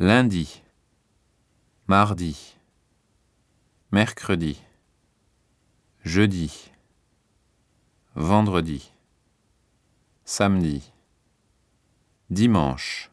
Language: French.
lundi, mardi, mercredi, jeudi, vendredi, samedi, dimanche,